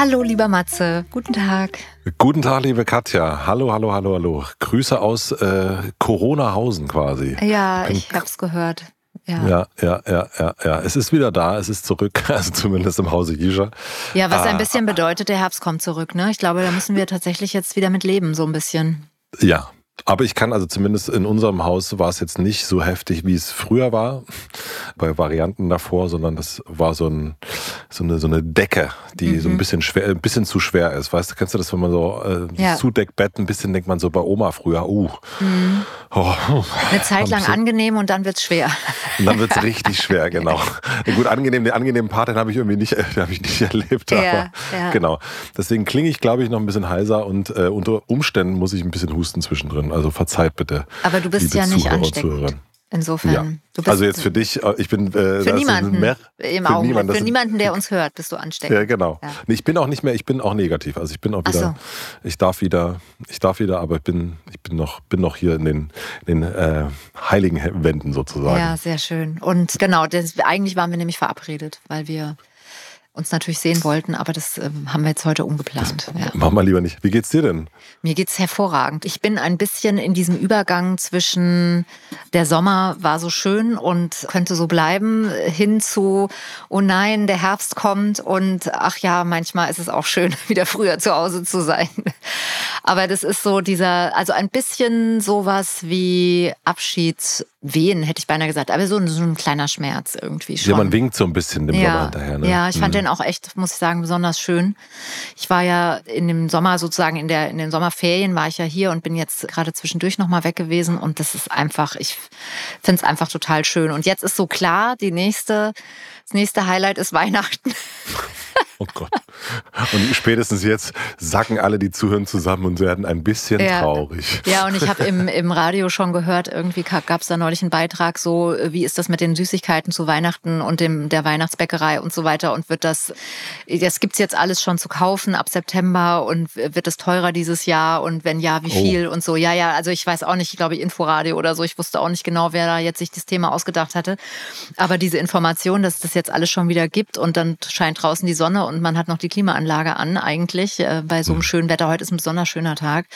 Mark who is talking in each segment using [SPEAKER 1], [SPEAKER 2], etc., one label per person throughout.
[SPEAKER 1] Hallo, lieber Matze. Guten Tag.
[SPEAKER 2] Guten Tag, liebe Katja. Hallo, hallo, hallo, hallo. Grüße aus äh, Corona-Hausen quasi.
[SPEAKER 1] Ja, ich hab's gehört.
[SPEAKER 2] Ja. ja, ja, ja, ja, ja. Es ist wieder da, es ist zurück, also zumindest im Hause Gischer.
[SPEAKER 1] Ja, was ah. ein bisschen bedeutet, der Herbst kommt zurück, ne? Ich glaube, da müssen wir tatsächlich jetzt wieder mit leben, so ein bisschen.
[SPEAKER 2] Ja, aber ich kann also zumindest in unserem Haus war es jetzt nicht so heftig, wie es früher war, bei Varianten davor, sondern das war so, ein, so, eine, so eine Decke, die mhm. so ein mhm. bisschen schwer, ein bisschen zu schwer ist. Weißt du, kennst du das, wenn man so äh, ja. Zudeckbett, ein bisschen denkt man so bei Oma früher, uh. Mhm.
[SPEAKER 1] Oh, eine Zeit lang angenehm und dann wird's schwer.
[SPEAKER 2] Und dann wird's richtig schwer, genau. Gut, angenehm, den angenehmen Part, den habe ich irgendwie nicht, hab ich nicht erlebt. Ja, aber ja. genau. Deswegen klinge ich, glaube ich, noch ein bisschen heiser und äh, unter Umständen muss ich ein bisschen husten zwischendrin. Also verzeiht bitte.
[SPEAKER 1] Aber du bist ja nicht Zuhörer ansteckend. Insofern. Ja.
[SPEAKER 2] also jetzt für dich, äh, ich bin
[SPEAKER 1] äh, für niemanden mehr, im für, niemanden, für niemanden, der uns hört, bist du ansteckend.
[SPEAKER 2] Ja, genau. Ja. ich bin auch nicht mehr, ich bin auch negativ. Also ich bin auch wieder, so. ich darf wieder, ich darf wieder, aber ich bin, ich bin noch, bin noch hier in den, in den äh, heiligen Wänden sozusagen.
[SPEAKER 1] Ja, sehr schön. Und genau, das, eigentlich waren wir nämlich verabredet, weil wir uns natürlich sehen wollten, aber das äh, haben wir jetzt heute umgeplant.
[SPEAKER 2] Ja. Machen wir lieber nicht. Wie geht's dir denn?
[SPEAKER 1] Mir geht's hervorragend. Ich bin ein bisschen in diesem Übergang zwischen der Sommer war so schön und könnte so bleiben, hin zu, oh nein, der Herbst kommt und ach ja, manchmal ist es auch schön, wieder früher zu Hause zu sein. Aber das ist so dieser, also ein bisschen sowas wie Abschiedswehen, hätte ich beinahe gesagt. Aber so ein, so ein kleiner Schmerz irgendwie schon.
[SPEAKER 2] Ja, man winkt so ein bisschen dem ja. Sommer hinterher. Ne?
[SPEAKER 1] Ja, ich fand mhm. den auch echt, muss ich sagen, besonders schön. Ich war ja in dem Sommer sozusagen, in, der, in den Sommerferien war ich ja hier und bin jetzt gerade zwischendurch nochmal weg gewesen. Und das ist einfach, ich finde es einfach total schön. Und jetzt ist so klar, die nächste, das nächste Highlight ist Weihnachten.
[SPEAKER 2] Oh Gott. Und spätestens jetzt sacken alle, die zuhören, zusammen und werden ein bisschen ja. traurig.
[SPEAKER 1] Ja, und ich habe im, im Radio schon gehört, irgendwie gab es da neulich einen Beitrag, so wie ist das mit den Süßigkeiten zu Weihnachten und dem, der Weihnachtsbäckerei und so weiter. Und wird das, das gibt's jetzt alles schon zu kaufen ab September und wird es teurer dieses Jahr und wenn ja, wie oh. viel oh. und so. Ja, ja, also ich weiß auch nicht, ich glaube Inforadio oder so, ich wusste auch nicht genau, wer da jetzt sich das Thema ausgedacht hatte. Aber diese Information, dass das jetzt alles schon wieder gibt und dann scheint draußen die Sonne und man hat noch die Klimaanlage an eigentlich äh, bei so einem hm. schönen Wetter. Heute ist ein besonders schöner Tag.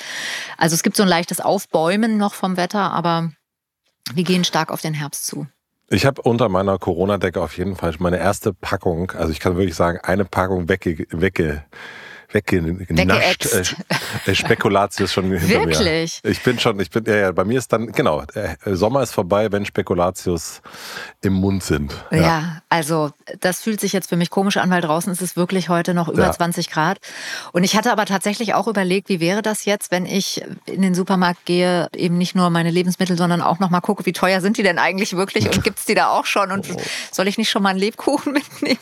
[SPEAKER 1] Also es gibt so ein leichtes Aufbäumen noch vom Wetter, aber wir gehen stark auf den Herbst zu.
[SPEAKER 2] Ich habe unter meiner Corona-Decke auf jeden Fall meine erste Packung, also ich kann wirklich sagen, eine Packung wegge, wegge weggenascht. Äh, äh, Spekulatius schon
[SPEAKER 1] hinter Wirklich?
[SPEAKER 2] Mir. Ich bin schon, ich bin, ja, ja, bei mir ist dann, genau, äh, Sommer ist vorbei, wenn Spekulatius im Mund sind.
[SPEAKER 1] Ja. ja. also das fühlt sich jetzt für mich komisch an, weil draußen ist es wirklich heute noch über ja. 20 Grad. Und ich hatte aber tatsächlich auch überlegt, wie wäre das jetzt, wenn ich in den Supermarkt gehe, eben nicht nur meine Lebensmittel, sondern auch noch mal gucke, wie teuer sind die denn eigentlich wirklich und gibt es die da auch schon und oh. soll ich nicht schon mal einen Lebkuchen mitnehmen?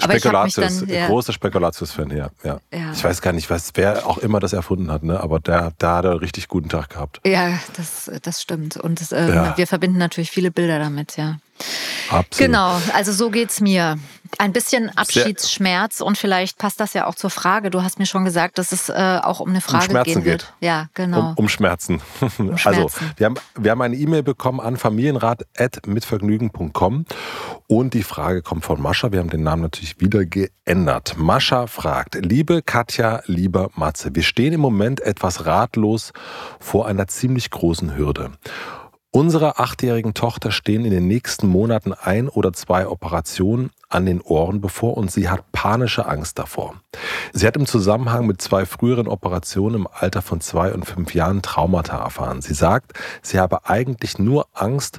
[SPEAKER 2] Aber Spekulatius, dann, ja. großer Spekulatius-Fan, ja, ja. ja. Ich weiß gar nicht, was, wer auch immer das erfunden hat, ne? aber der, der hat einen richtig guten Tag gehabt.
[SPEAKER 1] Ja, das, das stimmt. Und das, äh, ja. wir verbinden natürlich viele Bilder damit, ja.
[SPEAKER 2] Absolut.
[SPEAKER 1] Genau, also so geht's mir. Ein bisschen Abschiedsschmerz und vielleicht passt das ja auch zur Frage. Du hast mir schon gesagt, dass es äh, auch um eine Frage um gehen wird. Geht.
[SPEAKER 2] Ja, genau. Um, um Schmerzen. Um also, Schmerzen. Also, wir haben, wir haben eine E-Mail bekommen an familienrat.mitvergnügen.com und die Frage kommt von Mascha. Wir haben den Namen natürlich wieder geändert. Mascha fragt, liebe Katja, lieber Matze, wir stehen im Moment etwas ratlos vor einer ziemlich großen Hürde. Unserer achtjährigen Tochter stehen in den nächsten Monaten ein oder zwei Operationen an den Ohren bevor und sie hat panische Angst davor. Sie hat im Zusammenhang mit zwei früheren Operationen im Alter von zwei und fünf Jahren Traumata erfahren. Sie sagt, sie habe eigentlich nur Angst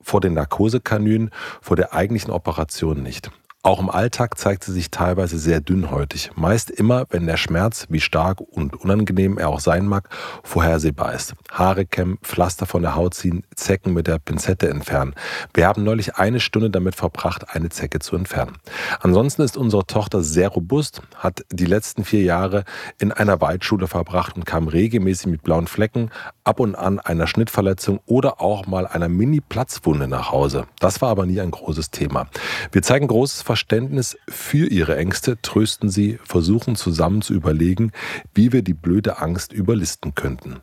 [SPEAKER 2] vor den Narkosekanülen, vor der eigentlichen Operation nicht. Auch im Alltag zeigt sie sich teilweise sehr dünnhäutig. Meist immer, wenn der Schmerz, wie stark und unangenehm er auch sein mag, vorhersehbar ist. Haare kämmen, Pflaster von der Haut ziehen, Zecken mit der Pinzette entfernen. Wir haben neulich eine Stunde damit verbracht, eine Zecke zu entfernen. Ansonsten ist unsere Tochter sehr robust, hat die letzten vier Jahre in einer Waldschule verbracht und kam regelmäßig mit blauen Flecken, ab und an einer Schnittverletzung oder auch mal einer Mini-Platzwunde nach Hause. Das war aber nie ein großes Thema. Wir zeigen großes Verständnis für ihre Ängste, trösten sie, versuchen zusammen zu überlegen, wie wir die blöde Angst überlisten könnten.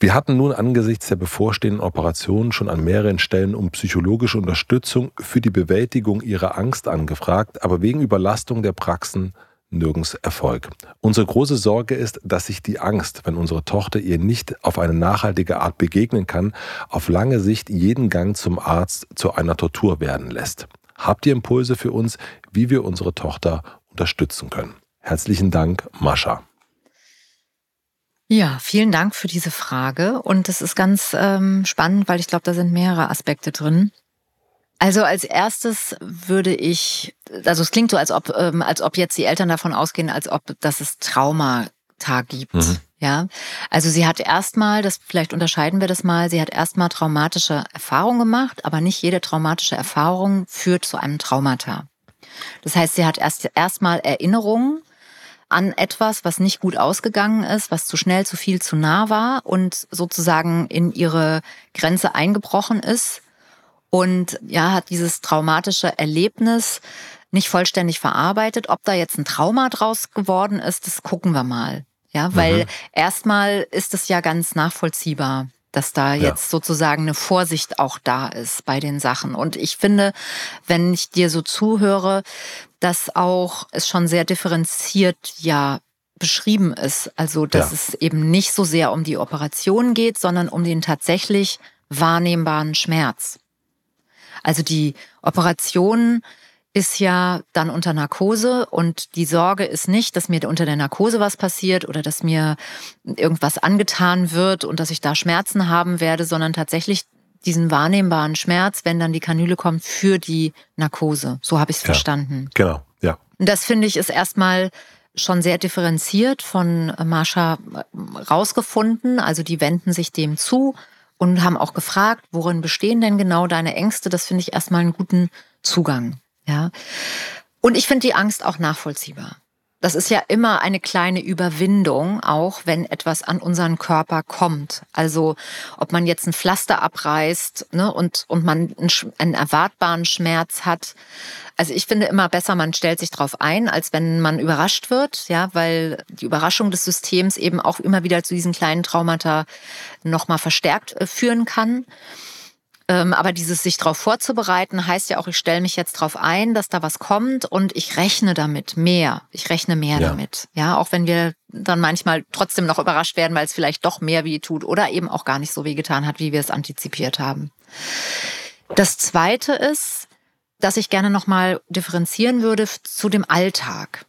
[SPEAKER 2] Wir hatten nun angesichts der bevorstehenden Operation schon an mehreren Stellen um psychologische Unterstützung für die Bewältigung ihrer Angst angefragt, aber wegen Überlastung der Praxen nirgends Erfolg. Unsere große Sorge ist, dass sich die Angst, wenn unsere Tochter ihr nicht auf eine nachhaltige Art begegnen kann, auf lange Sicht jeden Gang zum Arzt zu einer Tortur werden lässt. Habt ihr Impulse für uns, wie wir unsere Tochter unterstützen können? Herzlichen Dank, Mascha.
[SPEAKER 1] Ja, vielen Dank für diese Frage. Und es ist ganz ähm, spannend, weil ich glaube, da sind mehrere Aspekte drin. Also als erstes würde ich, also es klingt so, als ob, ähm, als ob jetzt die Eltern davon ausgehen, als ob dass es Traumata gibt. Mhm. Ja, also sie hat erstmal, das vielleicht unterscheiden wir das mal, sie hat erstmal traumatische Erfahrungen gemacht, aber nicht jede traumatische Erfahrung führt zu einem Traumata. Das heißt, sie hat erst erstmal Erinnerungen an etwas, was nicht gut ausgegangen ist, was zu schnell, zu viel, zu nah war und sozusagen in ihre Grenze eingebrochen ist und ja, hat dieses traumatische Erlebnis nicht vollständig verarbeitet. Ob da jetzt ein Trauma draus geworden ist, das gucken wir mal. Ja, weil mhm. erstmal ist es ja ganz nachvollziehbar, dass da ja. jetzt sozusagen eine Vorsicht auch da ist bei den Sachen. Und ich finde, wenn ich dir so zuhöre, dass auch es schon sehr differenziert ja beschrieben ist. Also, dass ja. es eben nicht so sehr um die Operation geht, sondern um den tatsächlich wahrnehmbaren Schmerz. Also die Operation ist ja dann unter Narkose und die Sorge ist nicht, dass mir unter der Narkose was passiert oder dass mir irgendwas angetan wird und dass ich da Schmerzen haben werde, sondern tatsächlich diesen wahrnehmbaren Schmerz, wenn dann die Kanüle kommt für die Narkose. So habe ich es ja, verstanden.
[SPEAKER 2] Genau, ja.
[SPEAKER 1] Das finde ich ist erstmal schon sehr differenziert von Marsha rausgefunden. Also die wenden sich dem zu und haben auch gefragt, worin bestehen denn genau deine Ängste? Das finde ich erstmal einen guten Zugang. Ja. Und ich finde die Angst auch nachvollziehbar. Das ist ja immer eine kleine Überwindung, auch wenn etwas an unseren Körper kommt. Also ob man jetzt ein Pflaster abreißt ne, und, und man einen, einen erwartbaren Schmerz hat. Also ich finde immer besser, man stellt sich darauf ein, als wenn man überrascht wird, ja, weil die Überraschung des Systems eben auch immer wieder zu diesen kleinen Traumata nochmal verstärkt äh, führen kann. Ähm, aber dieses sich darauf vorzubereiten heißt ja auch, ich stelle mich jetzt darauf ein, dass da was kommt und ich rechne damit mehr. Ich rechne mehr ja. damit. Ja, auch wenn wir dann manchmal trotzdem noch überrascht werden, weil es vielleicht doch mehr weh tut oder eben auch gar nicht so weh getan hat, wie wir es antizipiert haben. Das zweite ist, dass ich gerne nochmal differenzieren würde zu dem Alltag.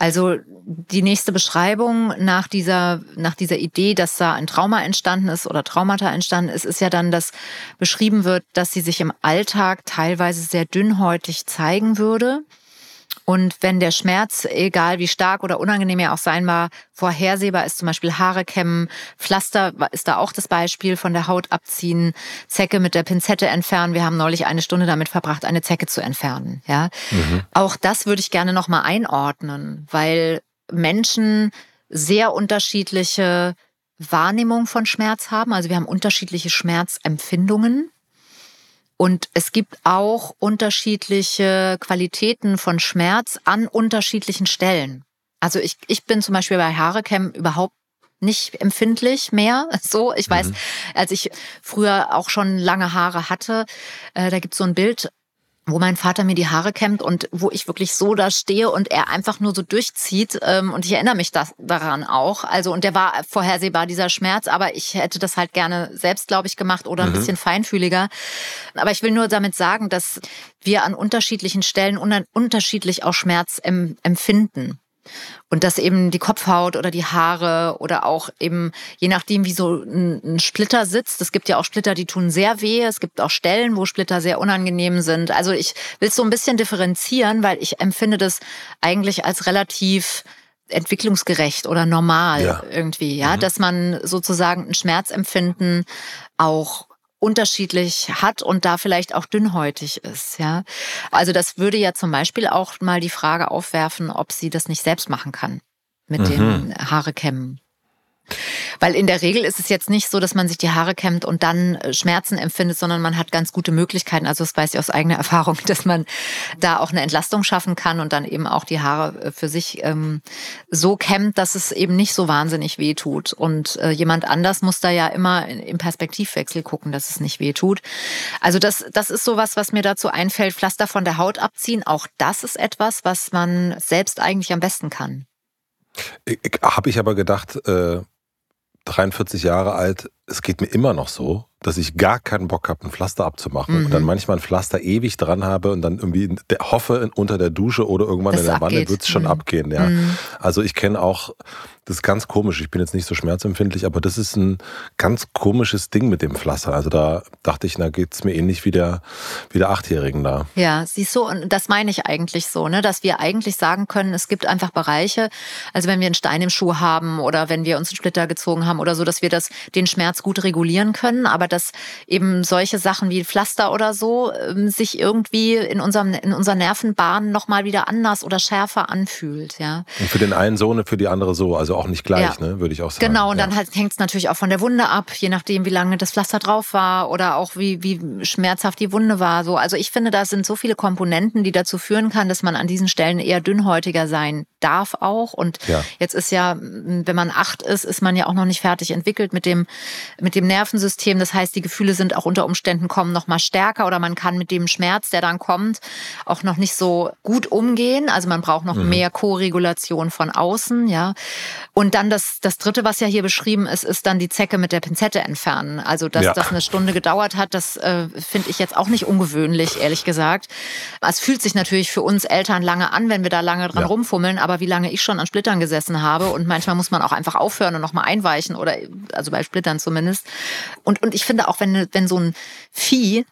[SPEAKER 1] Also die nächste Beschreibung nach dieser, nach dieser Idee, dass da ein Trauma entstanden ist oder Traumata entstanden ist, ist ja dann, dass beschrieben wird, dass sie sich im Alltag teilweise sehr dünnhäutig zeigen würde und wenn der Schmerz, egal wie stark oder unangenehm er auch sein mag, vorhersehbar ist, zum Beispiel Haare kämmen, Pflaster ist da auch das Beispiel von der Haut abziehen, Zecke mit der Pinzette entfernen. Wir haben neulich eine Stunde damit verbracht, eine Zecke zu entfernen. Ja, mhm. auch das würde ich gerne noch mal einordnen, weil Menschen sehr unterschiedliche Wahrnehmung von Schmerz haben. Also wir haben unterschiedliche Schmerzempfindungen. Und es gibt auch unterschiedliche Qualitäten von Schmerz an unterschiedlichen Stellen. Also ich, ich bin zum Beispiel bei Haarecam überhaupt nicht empfindlich mehr. So, ich weiß, mhm. als ich früher auch schon lange Haare hatte, äh, da gibt es so ein Bild wo mein Vater mir die Haare kämmt und wo ich wirklich so da stehe und er einfach nur so durchzieht. Ähm, und ich erinnere mich das, daran auch. Also, und der war vorhersehbar, dieser Schmerz, aber ich hätte das halt gerne selbst, glaube ich, gemacht oder ein mhm. bisschen feinfühliger. Aber ich will nur damit sagen, dass wir an unterschiedlichen Stellen unterschiedlich auch Schmerz empfinden. Und dass eben die Kopfhaut oder die Haare oder auch eben, je nachdem, wie so ein, ein Splitter sitzt. Es gibt ja auch Splitter, die tun sehr weh. Es gibt auch Stellen, wo Splitter sehr unangenehm sind. Also ich will es so ein bisschen differenzieren, weil ich empfinde das eigentlich als relativ entwicklungsgerecht oder normal ja. irgendwie, ja, mhm. dass man sozusagen ein Schmerzempfinden auch unterschiedlich hat und da vielleicht auch dünnhäutig ist, ja. Also das würde ja zum Beispiel auch mal die Frage aufwerfen, ob sie das nicht selbst machen kann mit mhm. den Haare kämmen. Weil in der Regel ist es jetzt nicht so, dass man sich die Haare kämmt und dann äh, Schmerzen empfindet, sondern man hat ganz gute Möglichkeiten. Also das weiß ich aus eigener Erfahrung, dass man da auch eine Entlastung schaffen kann und dann eben auch die Haare äh, für sich ähm, so kämmt, dass es eben nicht so wahnsinnig weh tut. Und äh, jemand anders muss da ja immer im Perspektivwechsel gucken, dass es nicht weh tut. Also das, das ist sowas, was mir dazu einfällt. Pflaster von der Haut abziehen. Auch das ist etwas, was man selbst eigentlich am besten kann.
[SPEAKER 2] Habe ich aber gedacht, äh, 43 Jahre alt, es geht mir immer noch so, dass ich gar keinen Bock habe, ein Pflaster abzumachen mhm. und dann manchmal ein Pflaster ewig dran habe und dann irgendwie hoffe, unter der Dusche oder irgendwann das in der Wanne wird es schon mhm. abgehen. Ja. Mhm. Also ich kenne auch das ist ganz komisch. Ich bin jetzt nicht so schmerzempfindlich, aber das ist ein ganz komisches Ding mit dem Pflaster. Also da dachte ich, da geht es mir ähnlich wie der, wie der Achtjährigen da.
[SPEAKER 1] Ja, siehst du, und das meine ich eigentlich so, ne, dass wir eigentlich sagen können, es gibt einfach Bereiche, also wenn wir einen Stein im Schuh haben oder wenn wir uns einen Splitter gezogen haben oder so, dass wir das, den Schmerz gut regulieren können, aber dass eben solche Sachen wie Pflaster oder so ähm, sich irgendwie in unserem, in unserer Nervenbahn nochmal wieder anders oder schärfer anfühlt, ja.
[SPEAKER 2] Und für den einen so und für die andere so. Also auch nicht gleich, ja. ne, würde ich auch sagen.
[SPEAKER 1] Genau, und ja. dann halt hängt es natürlich auch von der Wunde ab, je nachdem, wie lange das Pflaster drauf war oder auch wie, wie schmerzhaft die Wunde war. So. Also ich finde, da sind so viele Komponenten, die dazu führen kann, dass man an diesen Stellen eher dünnhäutiger sein darf auch. Und ja. jetzt ist ja, wenn man acht ist, ist man ja auch noch nicht fertig entwickelt mit dem, mit dem Nervensystem. Das heißt, die Gefühle sind auch unter Umständen kommen noch mal stärker oder man kann mit dem Schmerz, der dann kommt, auch noch nicht so gut umgehen. Also man braucht noch mhm. mehr Co-Regulation von außen, ja. Und dann das, das dritte, was ja hier beschrieben ist, ist dann die Zecke mit der Pinzette entfernen. Also, dass ja. das eine Stunde gedauert hat, das äh, finde ich jetzt auch nicht ungewöhnlich, ehrlich gesagt. Es fühlt sich natürlich für uns Eltern lange an, wenn wir da lange dran ja. rumfummeln, aber wie lange ich schon an Splittern gesessen habe und manchmal muss man auch einfach aufhören und nochmal einweichen oder, also bei Splittern zumindest. Und, und ich finde auch, wenn, wenn so ein Vieh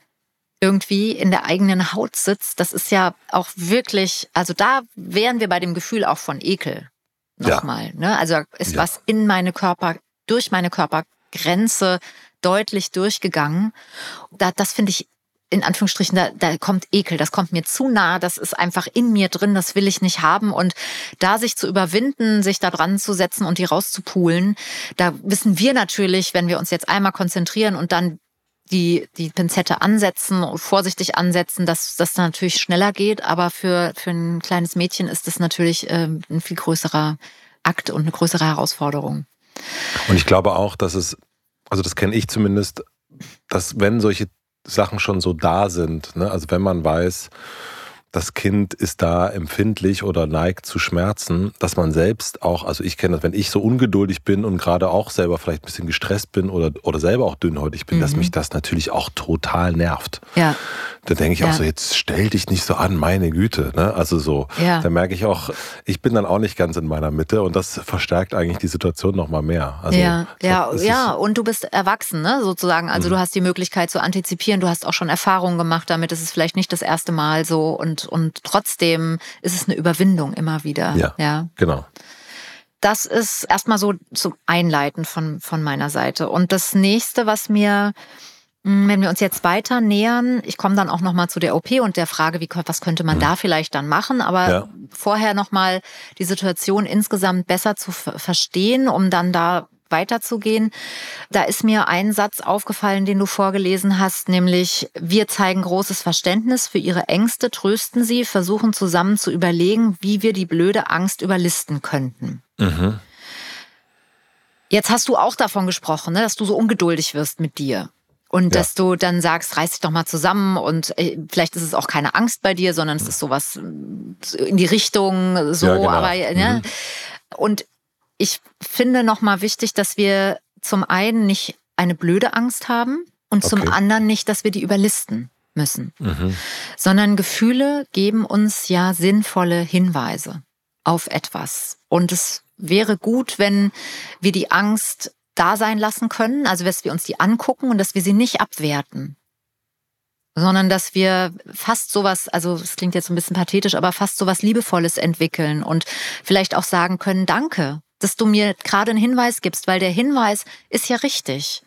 [SPEAKER 1] irgendwie in der eigenen Haut sitzt, das ist ja auch wirklich, also da wären wir bei dem Gefühl auch von Ekel nochmal. Ja. Ne? Also ist ja. was in meine Körper, durch meine Körpergrenze deutlich durchgegangen. Da, das finde ich in Anführungsstrichen, da, da kommt Ekel, das kommt mir zu nah, das ist einfach in mir drin, das will ich nicht haben. Und da sich zu überwinden, sich da dran zu setzen und die rauszupulen, da wissen wir natürlich, wenn wir uns jetzt einmal konzentrieren und dann die, die Pinzette ansetzen und vorsichtig ansetzen, dass das natürlich schneller geht. Aber für, für ein kleines Mädchen ist das natürlich ähm, ein viel größerer Akt und eine größere Herausforderung.
[SPEAKER 2] Und ich glaube auch, dass es, also das kenne ich zumindest, dass wenn solche Sachen schon so da sind, ne, also wenn man weiß, das Kind ist da empfindlich oder neigt zu Schmerzen, dass man selbst auch, also ich kenne das, wenn ich so ungeduldig bin und gerade auch selber vielleicht ein bisschen gestresst bin oder, oder selber auch dünnhäutig bin, mhm. dass mich das natürlich auch total nervt.
[SPEAKER 1] Ja.
[SPEAKER 2] Da denke ich ja. auch so, jetzt stell dich nicht so an, meine Güte. Ne? Also so, ja. da merke ich auch, ich bin dann auch nicht ganz in meiner Mitte und das verstärkt eigentlich die Situation nochmal mehr.
[SPEAKER 1] Also, ja, ja, ja. Und du bist erwachsen, ne? sozusagen. Also mhm. du hast die Möglichkeit zu antizipieren, du hast auch schon Erfahrungen gemacht damit. Es ist vielleicht nicht das erste Mal so und, und trotzdem ist es eine Überwindung immer wieder.
[SPEAKER 2] Ja, ja. genau.
[SPEAKER 1] Das ist erstmal so zum Einleiten von, von meiner Seite. Und das nächste, was mir wenn wir uns jetzt weiter nähern, ich komme dann auch noch mal zu der OP und der Frage, wie, was könnte man mhm. da vielleicht dann machen, aber ja. vorher noch mal die Situation insgesamt besser zu verstehen, um dann da weiterzugehen. Da ist mir ein Satz aufgefallen, den du vorgelesen hast, nämlich wir zeigen großes Verständnis für ihre Ängste, trösten sie, versuchen zusammen zu überlegen, wie wir die blöde Angst überlisten könnten. Mhm. Jetzt hast du auch davon gesprochen, ne, dass du so ungeduldig wirst mit dir. Und ja. dass du dann sagst, reiß dich doch mal zusammen und äh, vielleicht ist es auch keine Angst bei dir, sondern es ist sowas in die Richtung so, ja, genau. aber ne? Mhm. Und ich finde nochmal wichtig, dass wir zum einen nicht eine blöde Angst haben und okay. zum anderen nicht, dass wir die überlisten müssen, mhm. sondern Gefühle geben uns ja sinnvolle Hinweise auf etwas. Und es wäre gut, wenn wir die Angst da sein lassen können, also dass wir uns die angucken und dass wir sie nicht abwerten, sondern dass wir fast sowas, also es klingt jetzt ein bisschen pathetisch, aber fast sowas Liebevolles entwickeln und vielleicht auch sagen können, danke, dass du mir gerade einen Hinweis gibst, weil der Hinweis ist ja richtig.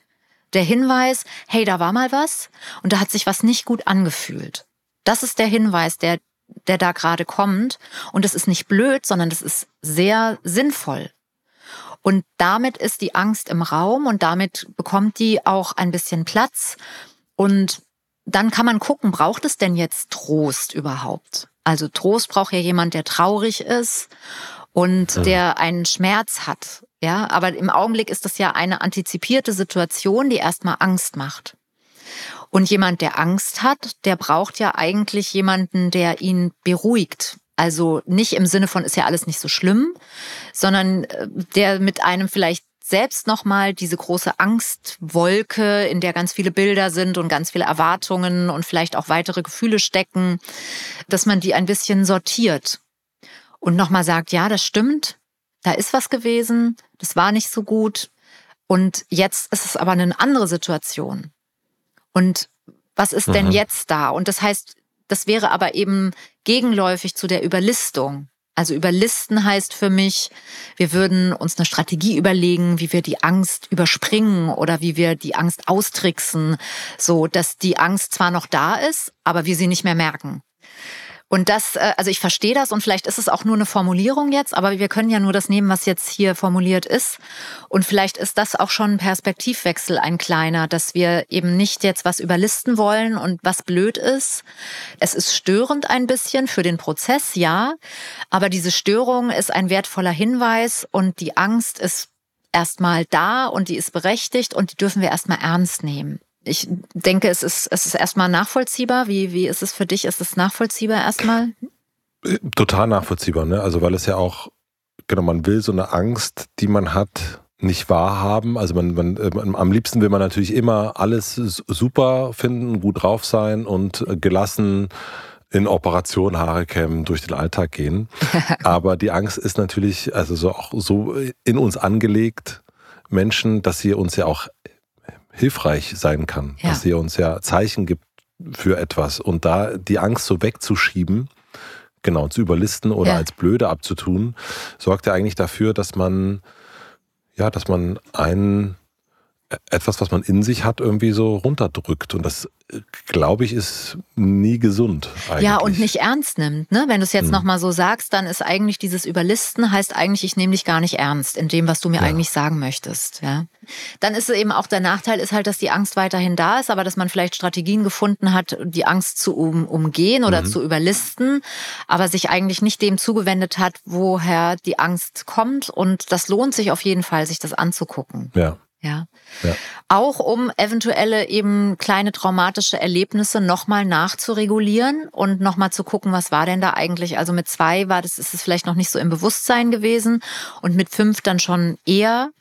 [SPEAKER 1] Der Hinweis, hey, da war mal was und da hat sich was nicht gut angefühlt. Das ist der Hinweis, der, der da gerade kommt. Und das ist nicht blöd, sondern das ist sehr sinnvoll. Und damit ist die Angst im Raum und damit bekommt die auch ein bisschen Platz. Und dann kann man gucken, braucht es denn jetzt Trost überhaupt? Also Trost braucht ja jemand, der traurig ist und ja. der einen Schmerz hat. Ja, aber im Augenblick ist das ja eine antizipierte Situation, die erstmal Angst macht. Und jemand, der Angst hat, der braucht ja eigentlich jemanden, der ihn beruhigt. Also nicht im Sinne von ist ja alles nicht so schlimm, sondern äh, der mit einem vielleicht selbst nochmal diese große Angstwolke, in der ganz viele Bilder sind und ganz viele Erwartungen und vielleicht auch weitere Gefühle stecken, dass man die ein bisschen sortiert und nochmal sagt, ja, das stimmt, da ist was gewesen, das war nicht so gut und jetzt ist es aber eine andere Situation. Und was ist mhm. denn jetzt da? Und das heißt, das wäre aber eben gegenläufig zu der Überlistung. Also überlisten heißt für mich, wir würden uns eine Strategie überlegen, wie wir die Angst überspringen oder wie wir die Angst austricksen, so dass die Angst zwar noch da ist, aber wir sie nicht mehr merken. Und das, äh, also ich verstehe das und vielleicht ist es auch nur eine Formulierung jetzt, aber wir können ja nur das nehmen, was jetzt hier formuliert ist. Und vielleicht ist das auch schon ein Perspektivwechsel, ein kleiner, dass wir eben nicht jetzt was überlisten wollen und was blöd ist. Es ist störend ein bisschen für den Prozess, ja, aber diese Störung ist ein wertvoller Hinweis und die Angst ist erstmal da und die ist berechtigt und die dürfen wir erstmal ernst nehmen ich denke, es ist, es ist erstmal nachvollziehbar. Wie, wie ist es für dich? Ist es nachvollziehbar erstmal?
[SPEAKER 2] Total nachvollziehbar, ne? Also weil es ja auch, genau, man will so eine Angst, die man hat, nicht wahrhaben. Also man, man, man, am liebsten will man natürlich immer alles super finden, gut drauf sein und gelassen in Operation Haare kämmen durch den Alltag gehen. Aber die Angst ist natürlich also so auch so in uns angelegt, Menschen, dass sie uns ja auch hilfreich sein kann, ja. dass sie uns ja Zeichen gibt für etwas und da die Angst so wegzuschieben, genau, zu überlisten oder ja. als blöde abzutun, sorgt ja eigentlich dafür, dass man ja, dass man einen etwas, was man in sich hat, irgendwie so runterdrückt. Und das, glaube ich, ist nie gesund. Eigentlich.
[SPEAKER 1] Ja, und nicht ernst nimmt. Ne? Wenn du es jetzt hm. nochmal so sagst, dann ist eigentlich dieses Überlisten, heißt eigentlich, ich nehme dich gar nicht ernst in dem, was du mir ja. eigentlich sagen möchtest. Ja? Dann ist es eben auch der Nachteil, ist halt, dass die Angst weiterhin da ist, aber dass man vielleicht Strategien gefunden hat, die Angst zu um, umgehen oder mhm. zu überlisten, aber sich eigentlich nicht dem zugewendet hat, woher die Angst kommt. Und das lohnt sich auf jeden Fall, sich das anzugucken.
[SPEAKER 2] Ja.
[SPEAKER 1] Ja. ja. Auch um eventuelle eben kleine traumatische Erlebnisse nochmal nachzuregulieren und nochmal zu gucken, was war denn da eigentlich? Also mit zwei war das, ist es vielleicht noch nicht so im Bewusstsein gewesen und mit fünf dann schon eher.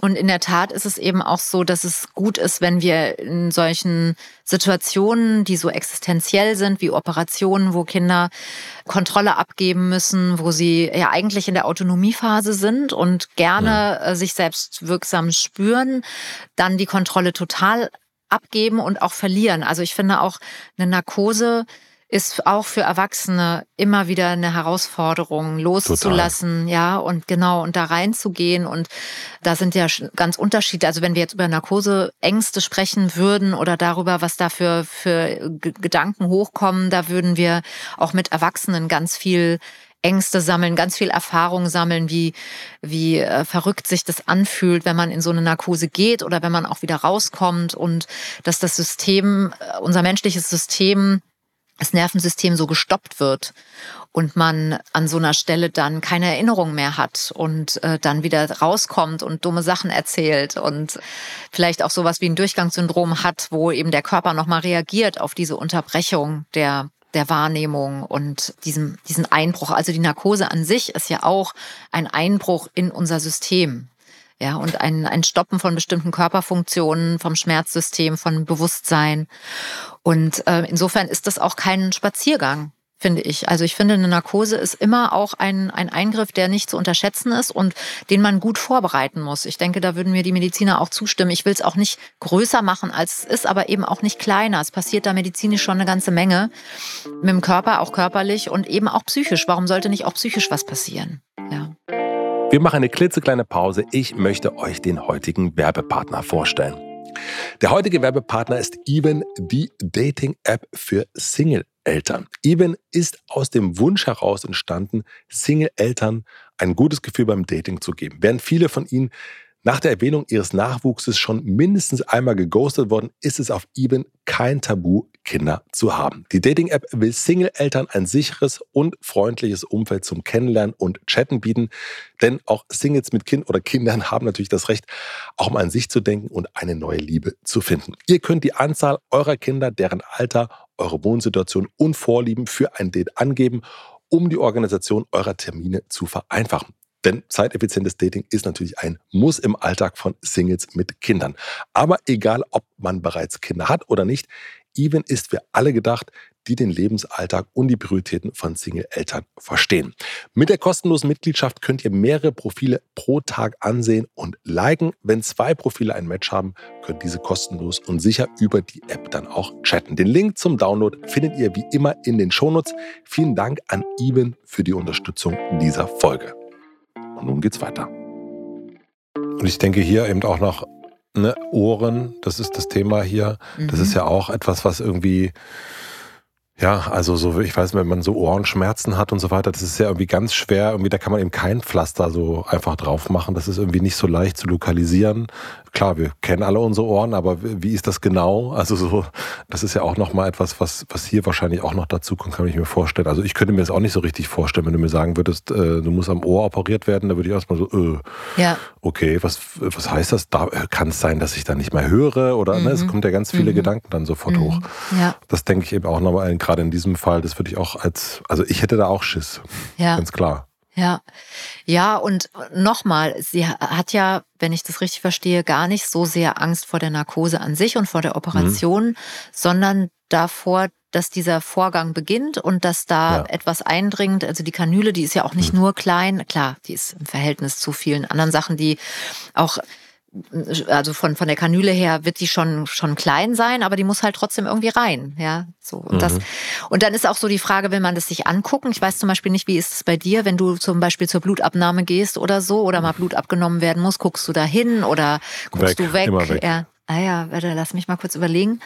[SPEAKER 1] Und in der Tat ist es eben auch so, dass es gut ist, wenn wir in solchen Situationen, die so existenziell sind, wie Operationen, wo Kinder Kontrolle abgeben müssen, wo sie ja eigentlich in der Autonomiephase sind und gerne ja. Äh, sich selbst wirksam spüren, dann die Kontrolle total abgeben und auch verlieren. Also ich finde auch eine Narkose ist auch für Erwachsene immer wieder eine Herausforderung, loszulassen, Total. ja, und genau, und da reinzugehen. Und da sind ja ganz Unterschiede. Also wenn wir jetzt über Narkoseängste sprechen würden oder darüber, was da für, für Gedanken hochkommen, da würden wir auch mit Erwachsenen ganz viel Ängste sammeln, ganz viel Erfahrung sammeln, wie, wie äh, verrückt sich das anfühlt, wenn man in so eine Narkose geht oder wenn man auch wieder rauskommt und dass das System, äh, unser menschliches System das Nervensystem so gestoppt wird und man an so einer Stelle dann keine Erinnerung mehr hat und äh, dann wieder rauskommt und dumme Sachen erzählt und vielleicht auch sowas wie ein Durchgangssyndrom hat, wo eben der Körper nochmal reagiert auf diese Unterbrechung der der Wahrnehmung und diesem, diesen Einbruch. Also die Narkose an sich ist ja auch ein Einbruch in unser System. Ja, und ein, ein Stoppen von bestimmten Körperfunktionen, vom Schmerzsystem, von Bewusstsein. Und äh, insofern ist das auch kein Spaziergang, finde ich. Also ich finde, eine Narkose ist immer auch ein, ein Eingriff, der nicht zu unterschätzen ist und den man gut vorbereiten muss. Ich denke, da würden mir die Mediziner auch zustimmen. Ich will es auch nicht größer machen, als es ist, aber eben auch nicht kleiner. Es passiert da medizinisch schon eine ganze Menge. Mit dem Körper, auch körperlich und eben auch psychisch. Warum sollte nicht auch psychisch was passieren? Ja.
[SPEAKER 2] Wir machen eine klitzekleine Pause. Ich möchte euch den heutigen Werbepartner vorstellen. Der heutige Werbepartner ist Even, die Dating-App für Single-Eltern. Even ist aus dem Wunsch heraus entstanden, Single-Eltern ein gutes Gefühl beim Dating zu geben. Während viele von ihnen nach der Erwähnung ihres Nachwuchses schon mindestens einmal geghostet worden, ist es auf Even kein Tabu, Kinder zu haben. Die Dating-App will Single-Eltern ein sicheres und freundliches Umfeld zum Kennenlernen und Chatten bieten, denn auch Singles mit Kind oder Kindern haben natürlich das Recht, auch mal an sich zu denken und eine neue Liebe zu finden. Ihr könnt die Anzahl eurer Kinder, deren Alter, eure Wohnsituation und Vorlieben für ein Date angeben um die Organisation eurer Termine zu vereinfachen. Denn zeiteffizientes Dating ist natürlich ein Muss im Alltag von Singles mit Kindern. Aber egal, ob man bereits Kinder hat oder nicht, Even ist für alle gedacht, die den Lebensalltag und die Prioritäten von Single-Eltern verstehen. Mit der kostenlosen Mitgliedschaft könnt ihr mehrere Profile pro Tag ansehen und liken. Wenn zwei Profile ein Match haben, könnt diese kostenlos und sicher über die App dann auch chatten. Den Link zum Download findet ihr wie immer in den Shownotes. Vielen Dank an Even für die Unterstützung dieser Folge. Und nun geht's weiter. Und ich denke hier eben auch noch ne, Ohren, das ist das Thema hier. Mhm. Das ist mhm. ja auch etwas, was irgendwie ja, also so, ich weiß, wenn man so Ohrenschmerzen hat und so weiter, das ist ja irgendwie ganz schwer. Irgendwie, da kann man eben kein Pflaster so einfach drauf machen. Das ist irgendwie nicht so leicht zu lokalisieren. Klar, wir kennen alle unsere Ohren, aber wie ist das genau? Also so, das ist ja auch nochmal etwas, was, was hier wahrscheinlich auch noch dazu kommt, kann ich mir vorstellen. Also ich könnte mir das auch nicht so richtig vorstellen, wenn du mir sagen würdest, äh, du musst am Ohr operiert werden, da würde ich erstmal so, äh, ja. okay, was, was heißt das? Da äh, kann es sein, dass ich da nicht mehr höre oder mhm. ne, es kommt ja ganz viele mhm. Gedanken dann sofort mhm. hoch. Ja. Das denke ich eben auch nochmal gerade in diesem Fall, das würde ich auch als, also ich hätte da auch Schiss. Ja. Ganz klar.
[SPEAKER 1] Ja, ja, und nochmal, sie hat ja, wenn ich das richtig verstehe, gar nicht so sehr Angst vor der Narkose an sich und vor der Operation, mhm. sondern davor, dass dieser Vorgang beginnt und dass da ja. etwas eindringt. Also die Kanüle, die ist ja auch nicht mhm. nur klein, klar, die ist im Verhältnis zu vielen anderen Sachen, die auch also von, von der Kanüle her wird die schon, schon klein sein, aber die muss halt trotzdem irgendwie rein, ja, so. Und mhm. das, und dann ist auch so die Frage, will man das sich angucken? Ich weiß zum Beispiel nicht, wie ist es bei dir, wenn du zum Beispiel zur Blutabnahme gehst oder so, oder mal Blut abgenommen werden muss, guckst du da hin oder guckst weg, du weg?
[SPEAKER 2] Weg.
[SPEAKER 1] Ja. Ah ja, warte, lass mich mal kurz überlegen.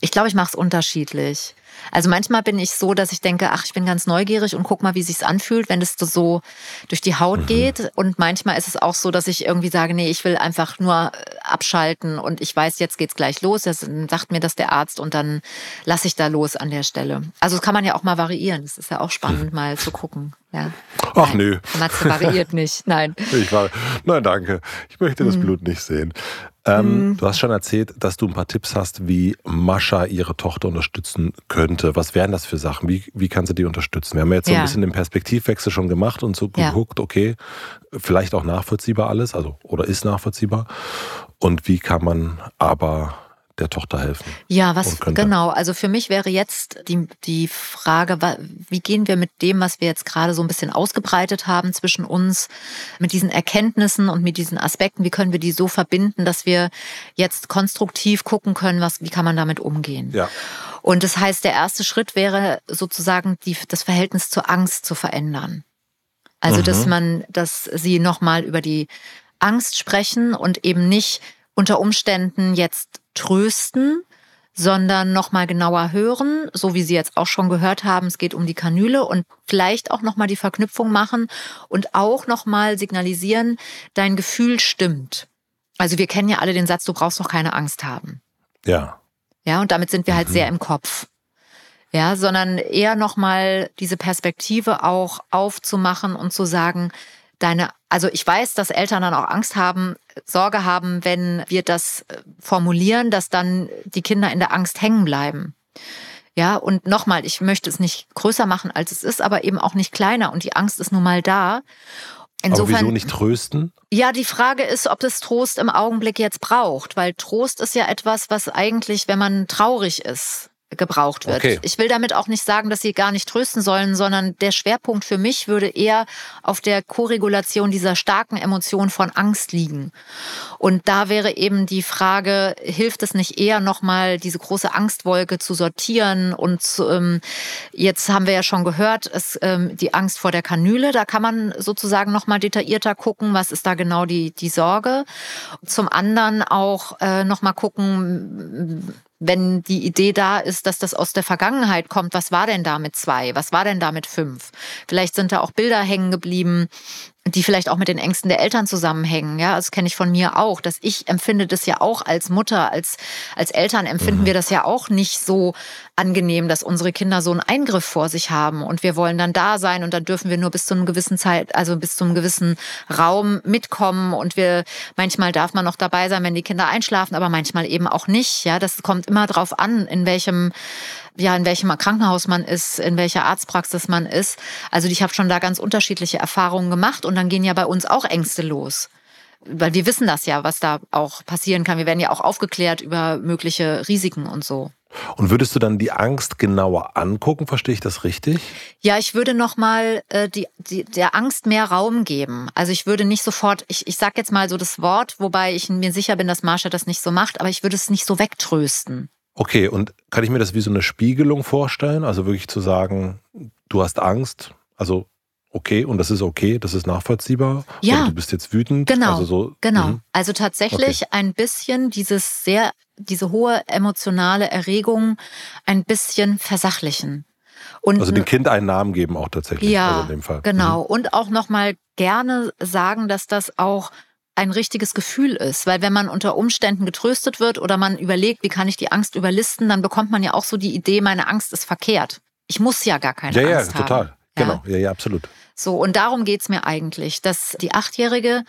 [SPEAKER 1] Ich glaube, ich mache es unterschiedlich. Also manchmal bin ich so, dass ich denke, ach, ich bin ganz neugierig und guck mal, wie sich's anfühlt, wenn es so durch die Haut mhm. geht. Und manchmal ist es auch so, dass ich irgendwie sage, nee, ich will einfach nur äh, abschalten und ich weiß, jetzt geht's gleich los. Das sagt mir das der Arzt und dann lasse ich da los an der Stelle. Also das kann man ja auch mal variieren. Das ist ja auch spannend, mal zu gucken. Ja.
[SPEAKER 2] Ach nö.
[SPEAKER 1] Matze variiert nicht. Nein.
[SPEAKER 2] Ich war, nein, danke. Ich möchte das mhm. Blut nicht sehen. Ähm, mhm. Du hast schon erzählt, dass du ein paar Tipps hast, wie Mascha ihre Tochter unterstützen könnte. Was wären das für Sachen? Wie, wie kann sie die unterstützen? Wir haben ja jetzt so ein bisschen den Perspektivwechsel schon gemacht und so ja. geguckt, okay, vielleicht auch nachvollziehbar alles, also oder ist nachvollziehbar. Und wie kann man aber der Tochter helfen.
[SPEAKER 1] Ja, was genau. Also für mich wäre jetzt die, die Frage, wie gehen wir mit dem, was wir jetzt gerade so ein bisschen ausgebreitet haben zwischen uns, mit diesen Erkenntnissen und mit diesen Aspekten, wie können wir die so verbinden, dass wir jetzt konstruktiv gucken können, was, wie kann man damit umgehen?
[SPEAKER 2] Ja.
[SPEAKER 1] Und das heißt, der erste Schritt wäre sozusagen die, das Verhältnis zur Angst zu verändern. Also, mhm. dass man, dass sie nochmal über die Angst sprechen und eben nicht unter Umständen jetzt trösten, sondern nochmal genauer hören, so wie Sie jetzt auch schon gehört haben, es geht um die Kanüle und vielleicht auch nochmal die Verknüpfung machen und auch nochmal signalisieren, dein Gefühl stimmt. Also wir kennen ja alle den Satz, du brauchst doch keine Angst haben.
[SPEAKER 2] Ja.
[SPEAKER 1] Ja, und damit sind wir halt mhm. sehr im Kopf. Ja, sondern eher nochmal diese Perspektive auch aufzumachen und zu sagen, deine, also ich weiß, dass Eltern dann auch Angst haben, Sorge haben, wenn wir das äh, formulieren, dass dann die Kinder in der Angst hängen bleiben. Ja, und nochmal, ich möchte es nicht größer machen, als es ist, aber eben auch nicht kleiner. Und die Angst ist nun mal da.
[SPEAKER 2] Insofern, aber wieso nicht trösten?
[SPEAKER 1] Ja, die Frage ist, ob es Trost im Augenblick jetzt braucht, weil Trost ist ja etwas, was eigentlich, wenn man traurig ist, gebraucht wird. Okay. Ich will damit auch nicht sagen, dass sie gar nicht trösten sollen, sondern der Schwerpunkt für mich würde eher auf der Koregulation dieser starken Emotion von Angst liegen. Und da wäre eben die Frage, hilft es nicht eher nochmal diese große Angstwolke zu sortieren? Und ähm, jetzt haben wir ja schon gehört, es, ähm, die Angst vor der Kanüle, da kann man sozusagen nochmal detaillierter gucken, was ist da genau die, die Sorge. Zum anderen auch äh, nochmal gucken, wenn die Idee da ist, dass das aus der Vergangenheit kommt, was war denn da mit zwei? Was war denn da mit fünf? Vielleicht sind da auch Bilder hängen geblieben, die vielleicht auch mit den Ängsten der Eltern zusammenhängen. Ja, das kenne ich von mir auch, dass ich empfinde das ja auch als Mutter, als, als Eltern empfinden mhm. wir das ja auch nicht so angenehm, dass unsere Kinder so einen Eingriff vor sich haben und wir wollen dann da sein und dann dürfen wir nur bis zu einem gewissen Zeit, also bis zu einem gewissen Raum mitkommen und wir, manchmal darf man noch dabei sein, wenn die Kinder einschlafen, aber manchmal eben auch nicht. Ja, das kommt immer drauf an, in welchem ja, in welchem Krankenhaus man ist, in welcher Arztpraxis man ist. Also ich habe schon da ganz unterschiedliche Erfahrungen gemacht und dann gehen ja bei uns auch Ängste los. Weil wir wissen das ja, was da auch passieren kann. Wir werden ja auch aufgeklärt über mögliche Risiken und so.
[SPEAKER 2] Und würdest du dann die Angst genauer angucken? Verstehe ich das richtig?
[SPEAKER 1] Ja, ich würde nochmal äh, die, die, der Angst mehr Raum geben. Also ich würde nicht sofort, ich, ich sage jetzt mal so das Wort, wobei ich mir sicher bin, dass Marsha das nicht so macht, aber ich würde es nicht so wegtrösten.
[SPEAKER 2] Okay, und kann ich mir das wie so eine Spiegelung vorstellen? Also wirklich zu sagen, du hast Angst, also okay, und das ist okay, das ist nachvollziehbar. Ja. Und du bist jetzt wütend.
[SPEAKER 1] Genau.
[SPEAKER 2] Also,
[SPEAKER 1] so, genau. Mhm. also tatsächlich okay. ein bisschen dieses sehr, diese hohe emotionale Erregung ein bisschen versachlichen.
[SPEAKER 2] Und also dem Kind einen Namen geben auch tatsächlich.
[SPEAKER 1] Ja,
[SPEAKER 2] also
[SPEAKER 1] in dem Fall. genau. Mhm. Und auch nochmal gerne sagen, dass das auch ein richtiges Gefühl ist. Weil wenn man unter Umständen getröstet wird oder man überlegt, wie kann ich die Angst überlisten, dann bekommt man ja auch so die Idee, meine Angst ist verkehrt. Ich muss ja gar keine
[SPEAKER 2] ja,
[SPEAKER 1] Angst
[SPEAKER 2] ja, total. haben. Genau, ja, ja, absolut.
[SPEAKER 1] So, und darum geht's mir eigentlich, dass die Achtjährige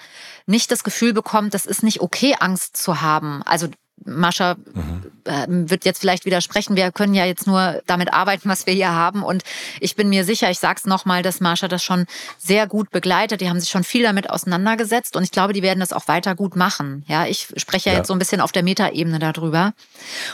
[SPEAKER 1] nicht das Gefühl bekommt, das ist nicht okay, Angst zu haben. Also Mascha mhm. Wird jetzt vielleicht widersprechen. Wir können ja jetzt nur damit arbeiten, was wir hier haben. Und ich bin mir sicher, ich sage es nochmal, dass Mascha das schon sehr gut begleitet. Die haben sich schon viel damit auseinandergesetzt und ich glaube, die werden das auch weiter gut machen. Ja, ich spreche ja, ja. jetzt so ein bisschen auf der Metaebene darüber.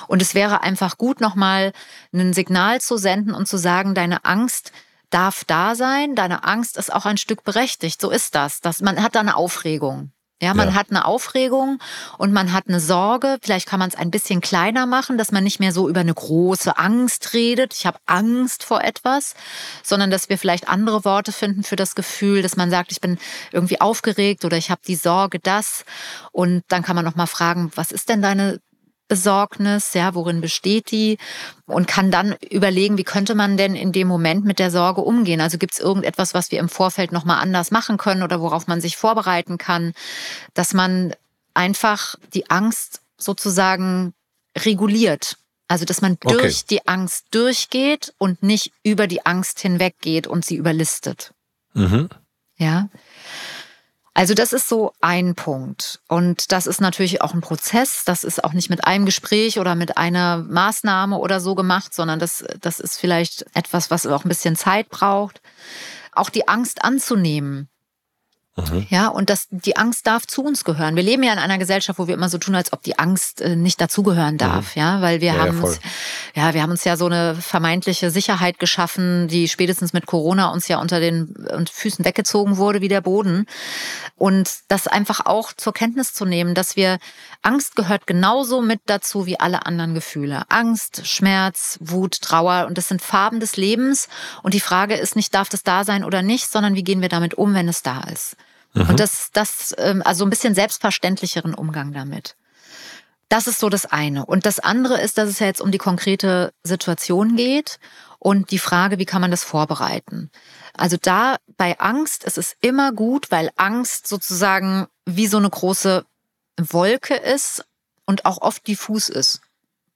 [SPEAKER 1] Und es wäre einfach gut, nochmal ein Signal zu senden und zu sagen, deine Angst darf da sein, deine Angst ist auch ein Stück berechtigt. So ist das. das man hat da eine Aufregung. Ja, man ja. hat eine Aufregung und man hat eine Sorge. Vielleicht kann man es ein bisschen kleiner machen, dass man nicht mehr so über eine große Angst redet. Ich habe Angst vor etwas, sondern dass wir vielleicht andere Worte finden für das Gefühl, dass man sagt, ich bin irgendwie aufgeregt oder ich habe die Sorge, das. Und dann kann man noch mal fragen, was ist denn deine Besorgnis, ja, worin besteht die und kann dann überlegen, wie könnte man denn in dem Moment mit der Sorge umgehen? Also gibt es irgendetwas, was wir im Vorfeld noch mal anders machen können oder worauf man sich vorbereiten kann, dass man einfach die Angst sozusagen reguliert. Also, dass man durch okay. die Angst durchgeht und nicht über die Angst hinweggeht und sie überlistet. Mhm. Ja. Also das ist so ein Punkt. Und das ist natürlich auch ein Prozess. Das ist auch nicht mit einem Gespräch oder mit einer Maßnahme oder so gemacht, sondern das, das ist vielleicht etwas, was auch ein bisschen Zeit braucht. Auch die Angst anzunehmen. Mhm. Ja, und das, die Angst darf zu uns gehören. Wir leben ja in einer Gesellschaft, wo wir immer so tun, als ob die Angst äh, nicht dazugehören mhm. darf, mhm. ja, weil wir ja, haben ja, uns, ja, wir haben uns ja so eine vermeintliche Sicherheit geschaffen, die spätestens mit Corona uns ja unter den Füßen weggezogen wurde wie der Boden. Und das einfach auch zur Kenntnis zu nehmen, dass wir Angst gehört genauso mit dazu wie alle anderen Gefühle. Angst, Schmerz, Wut, Trauer und das sind Farben des Lebens. Und die Frage ist nicht, darf das da sein oder nicht, sondern wie gehen wir damit um, wenn es da ist. Mhm. Und das, das, ähm, also ein bisschen selbstverständlicheren Umgang damit. Das ist so das eine. Und das andere ist, dass es ja jetzt um die konkrete Situation geht und die Frage, wie kann man das vorbereiten? Also da bei Angst ist es immer gut, weil Angst sozusagen wie so eine große Wolke ist und auch oft diffus ist.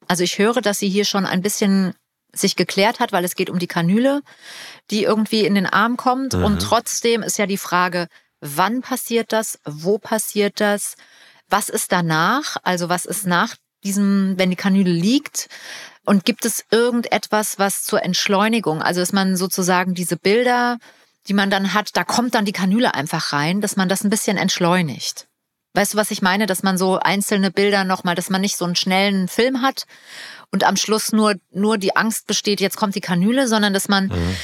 [SPEAKER 1] Also ich höre, dass sie hier schon ein bisschen sich geklärt hat, weil es geht um die Kanüle, die irgendwie in den Arm kommt. Mhm. Und trotzdem ist ja die Frage, Wann passiert das? Wo passiert das? Was ist danach? Also was ist nach diesem, wenn die Kanüle liegt? Und gibt es irgendetwas, was zur Entschleunigung, also dass man sozusagen diese Bilder, die man dann hat, da kommt dann die Kanüle einfach rein, dass man das ein bisschen entschleunigt. Weißt du, was ich meine? Dass man so einzelne Bilder nochmal, dass man nicht so einen schnellen Film hat und am Schluss nur, nur die Angst besteht, jetzt kommt die Kanüle, sondern dass man mhm.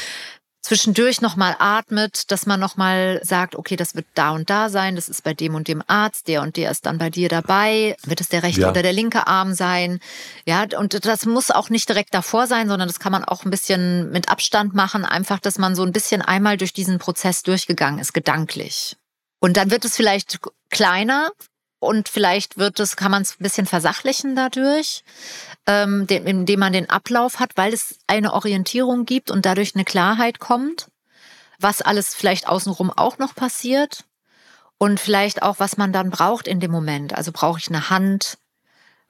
[SPEAKER 1] Zwischendurch nochmal atmet, dass man nochmal sagt, okay, das wird da und da sein, das ist bei dem und dem Arzt, der und der ist dann bei dir dabei, wird es der rechte ja. oder der linke Arm sein? Ja, und das muss auch nicht direkt davor sein, sondern das kann man auch ein bisschen mit Abstand machen, einfach, dass man so ein bisschen einmal durch diesen Prozess durchgegangen ist, gedanklich. Und dann wird es vielleicht kleiner und vielleicht wird es, kann man es ein bisschen versachlichen dadurch, ähm, indem man den Ablauf hat, weil es eine Orientierung gibt und dadurch eine Klarheit kommt, was alles vielleicht außenrum auch noch passiert und vielleicht auch, was man dann braucht in dem Moment. Also brauche ich eine Hand.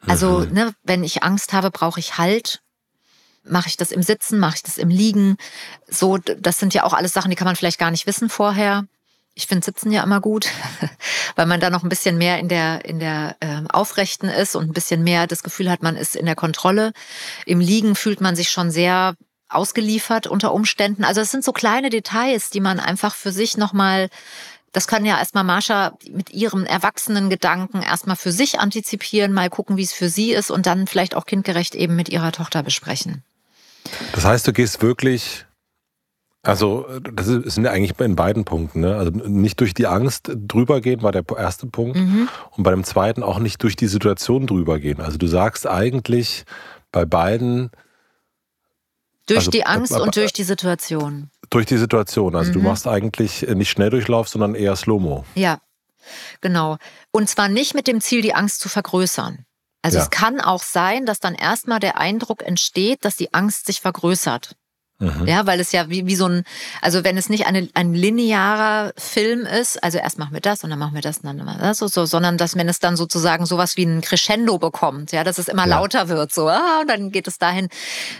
[SPEAKER 1] Also, mhm. ne, wenn ich Angst habe, brauche ich Halt. Mache ich das im Sitzen, mache ich das im Liegen? So, das sind ja auch alles Sachen, die kann man vielleicht gar nicht wissen vorher. Ich finde Sitzen ja immer gut, weil man da noch ein bisschen mehr in der, in der äh, Aufrechten ist und ein bisschen mehr das Gefühl hat, man ist in der Kontrolle. Im Liegen fühlt man sich schon sehr ausgeliefert unter Umständen. Also es sind so kleine Details, die man einfach für sich nochmal, das kann ja erstmal Marsha mit ihrem erwachsenen Gedanken erstmal für sich antizipieren, mal gucken, wie es für sie ist und dann vielleicht auch kindgerecht eben mit ihrer Tochter besprechen.
[SPEAKER 2] Das heißt, du gehst wirklich also, das sind ja eigentlich in beiden Punkten. Ne? Also nicht durch die Angst drüber gehen war der erste Punkt. Mhm. Und bei dem zweiten auch nicht durch die Situation drüber gehen. Also du sagst eigentlich bei beiden.
[SPEAKER 1] Durch also, die Angst äh, und durch die Situation.
[SPEAKER 2] Durch die Situation. Also mhm. du machst eigentlich nicht Schnelldurchlauf, sondern eher Slow-Mo.
[SPEAKER 1] Ja, genau. Und zwar nicht mit dem Ziel, die Angst zu vergrößern. Also ja. es kann auch sein, dass dann erstmal der Eindruck entsteht, dass die Angst sich vergrößert. Mhm. Ja, weil es ja wie, wie so ein, also wenn es nicht eine, ein linearer Film ist, also erst machen wir das und dann machen wir das und dann immer das, so, so, sondern dass wenn es dann sozusagen sowas wie ein Crescendo bekommt, ja, dass es immer ja. lauter wird, so, ah, und dann geht es dahin,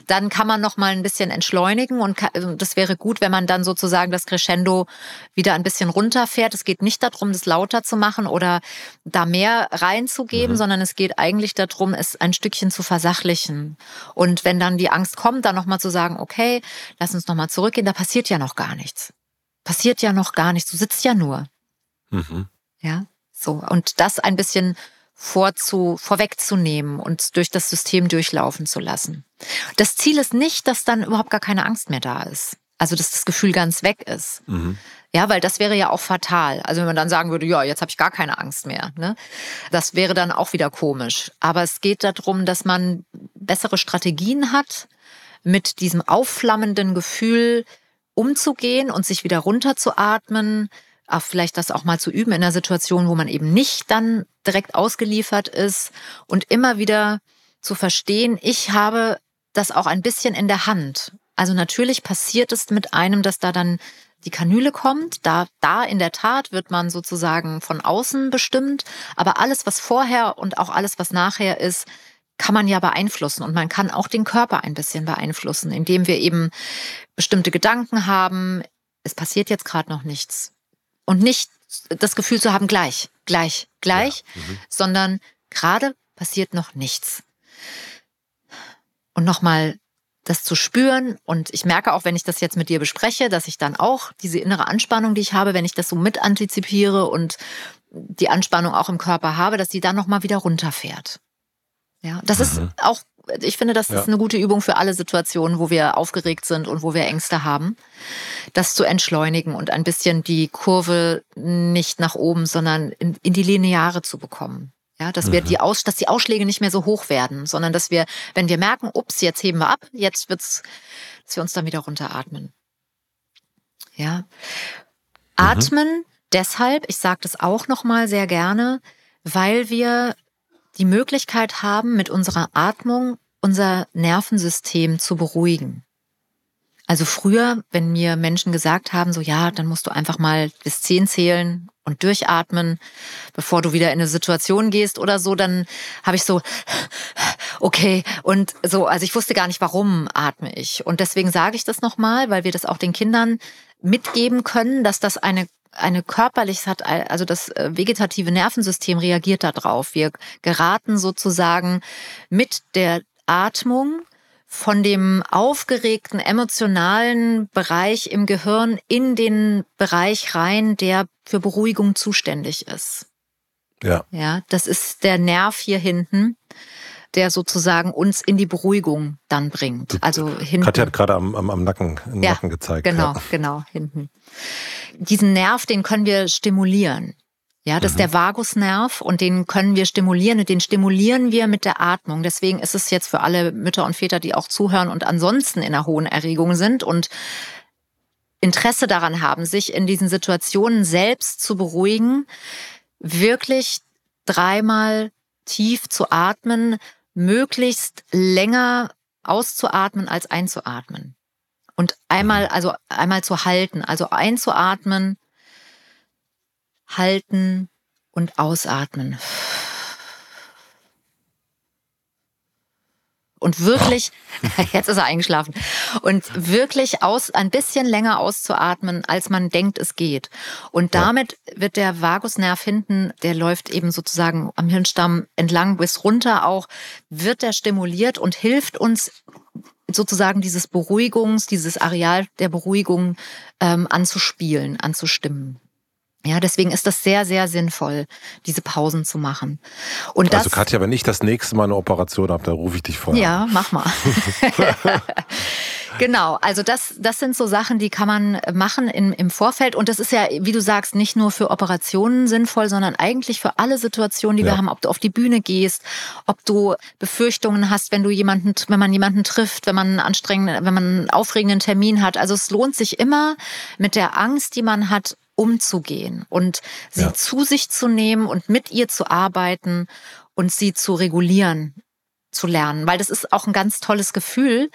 [SPEAKER 1] dann kann man noch mal ein bisschen entschleunigen und kann, das wäre gut, wenn man dann sozusagen das Crescendo wieder ein bisschen runterfährt. Es geht nicht darum, das lauter zu machen oder da mehr reinzugeben, mhm. sondern es geht eigentlich darum, es ein Stückchen zu versachlichen. Und wenn dann die Angst kommt, dann noch mal zu sagen, okay, lass uns nochmal zurückgehen, da passiert ja noch gar nichts. Passiert ja noch gar nichts, du sitzt ja nur. Mhm. Ja, so. Und das ein bisschen vorzu, vorwegzunehmen und durch das System durchlaufen zu lassen. Das Ziel ist nicht, dass dann überhaupt gar keine Angst mehr da ist. Also, dass das Gefühl ganz weg ist. Mhm. Ja, weil das wäre ja auch fatal. Also, wenn man dann sagen würde, ja, jetzt habe ich gar keine Angst mehr. Ne? Das wäre dann auch wieder komisch. Aber es geht darum, dass man bessere Strategien hat, mit diesem aufflammenden Gefühl umzugehen und sich wieder runterzuatmen, vielleicht das auch mal zu üben in einer Situation, wo man eben nicht dann direkt ausgeliefert ist und immer wieder zu verstehen, ich habe das auch ein bisschen in der Hand. Also natürlich passiert es mit einem, dass da dann die Kanüle kommt. Da, da in der Tat wird man sozusagen von außen bestimmt. Aber alles, was vorher und auch alles, was nachher ist, kann man ja beeinflussen und man kann auch den Körper ein bisschen beeinflussen, indem wir eben bestimmte Gedanken haben, es passiert jetzt gerade noch nichts. Und nicht das Gefühl zu haben, gleich, gleich, gleich, ja. mhm. sondern gerade passiert noch nichts. Und nochmal das zu spüren. Und ich merke auch, wenn ich das jetzt mit dir bespreche, dass ich dann auch diese innere Anspannung, die ich habe, wenn ich das so mit antizipiere und die Anspannung auch im Körper habe, dass die dann nochmal wieder runterfährt. Ja, das mhm. ist auch, ich finde, das ja. ist eine gute Übung für alle Situationen, wo wir aufgeregt sind und wo wir Ängste haben, das zu entschleunigen und ein bisschen die Kurve nicht nach oben, sondern in, in die Lineare zu bekommen. Ja, dass wir mhm. die Aus, dass die Ausschläge nicht mehr so hoch werden, sondern dass wir, wenn wir merken, ups, jetzt heben wir ab, jetzt wird's, dass wir uns dann wieder runteratmen. Ja. Mhm. Atmen mhm. deshalb, ich sage das auch nochmal sehr gerne, weil wir die Möglichkeit haben, mit unserer Atmung unser Nervensystem zu beruhigen. Also früher, wenn mir Menschen gesagt haben, so ja, dann musst du einfach mal bis zehn zählen und durchatmen, bevor du wieder in eine Situation gehst oder so, dann habe ich so, okay, und so, also ich wusste gar nicht, warum atme ich. Und deswegen sage ich das nochmal, weil wir das auch den Kindern mitgeben können, dass das eine eine körperlich hat, also das äh, vegetative Nervensystem reagiert darauf. Wir geraten sozusagen mit der Atmung von dem aufgeregten emotionalen Bereich im Gehirn in den Bereich rein, der für Beruhigung zuständig ist.
[SPEAKER 2] Ja.
[SPEAKER 1] Ja, das ist der Nerv hier hinten, der sozusagen uns in die Beruhigung dann bringt. Also hinten.
[SPEAKER 2] Katja hat gerade am, am, am Nacken, im
[SPEAKER 1] Ja,
[SPEAKER 2] Nacken gezeigt.
[SPEAKER 1] Genau,
[SPEAKER 2] Ja.
[SPEAKER 1] genau, hinten. Diesen Nerv, den können wir stimulieren. Ja, das ist der Vagusnerv und den können wir stimulieren und den stimulieren wir mit der Atmung. Deswegen ist es jetzt für alle Mütter und Väter, die auch zuhören und ansonsten in einer hohen Erregung sind und Interesse daran haben, sich in diesen Situationen selbst zu beruhigen, wirklich dreimal tief zu atmen, möglichst länger auszuatmen als einzuatmen. Und einmal, also einmal zu halten, also einzuatmen, halten und ausatmen. Und wirklich, jetzt ist er eingeschlafen, und wirklich aus, ein bisschen länger auszuatmen, als man denkt, es geht. Und damit wird der Vagusnerv hinten, der läuft eben sozusagen am Hirnstamm entlang bis runter auch, wird der stimuliert und hilft uns sozusagen dieses Beruhigungs, dieses Areal der Beruhigung ähm, anzuspielen, anzustimmen. Ja, deswegen ist das sehr, sehr sinnvoll, diese Pausen zu machen. Und das,
[SPEAKER 2] Also Katja, wenn ich das nächste Mal eine Operation habe, dann rufe ich dich vorher.
[SPEAKER 1] ja, mach mal. genau, also das, das sind so Sachen, die kann man machen im, im Vorfeld. Und das ist ja, wie du sagst, nicht nur für Operationen sinnvoll, sondern eigentlich für alle Situationen, die
[SPEAKER 2] Ja.
[SPEAKER 1] wir haben, ob du auf die Bühne gehst, ob du Befürchtungen hast, wenn du jemanden, wenn man jemanden trifft, wenn man einen anstrengenden, wenn man einen aufregenden Termin hat. Also es lohnt sich immer, mit der Angst, die man hat, umzugehen und sie
[SPEAKER 2] Ja.
[SPEAKER 1] zu sich zu nehmen und mit ihr zu arbeiten und sie zu regulieren zu lernen, weil das ist auch ein ganz tolles Gefühl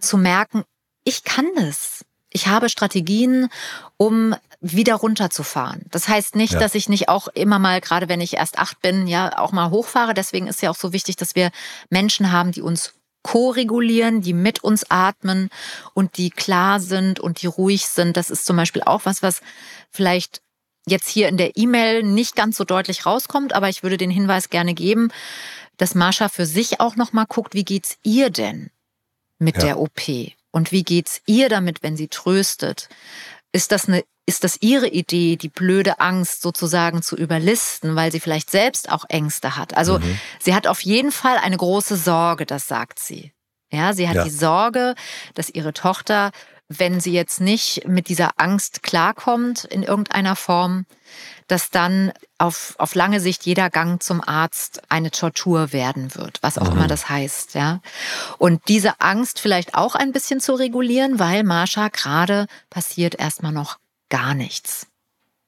[SPEAKER 1] zu merken, ich kann das. Ich habe Strategien, um wieder runterzufahren. Das heißt nicht,
[SPEAKER 2] Ja.
[SPEAKER 1] dass ich nicht auch immer mal, gerade wenn ich erst acht bin, ja auch mal hochfahre. Deswegen ist ja auch so wichtig, dass wir Menschen haben, die uns ko-regulieren, die mit uns atmen und die klar sind und die ruhig sind. Das ist zum Beispiel auch was, was vielleicht jetzt hier in der E-Mail nicht ganz so deutlich rauskommt, aber ich würde den Hinweis gerne geben, dass Marsha für sich auch noch mal guckt, wie geht's ihr denn mit
[SPEAKER 2] Ja.
[SPEAKER 1] der OP und wie geht's ihr damit, wenn sie tröstet? Ist das eine ist das ihre Idee, die blöde Angst sozusagen zu überlisten, weil sie vielleicht selbst auch Ängste hat? Also
[SPEAKER 2] Mhm.
[SPEAKER 1] sie hat auf jeden Fall eine große Sorge, das sagt sie. Ja, sie hat
[SPEAKER 2] Ja.
[SPEAKER 1] die Sorge, dass ihre Tochter, wenn sie jetzt nicht mit dieser Angst klarkommt in irgendeiner Form, dass dann auf, auf lange Sicht jeder Gang zum Arzt eine Tortur werden wird, was auch immer das heißt, ja. Und diese Angst vielleicht auch ein bisschen zu regulieren, weil Marsha gerade passiert erstmal noch gar nichts.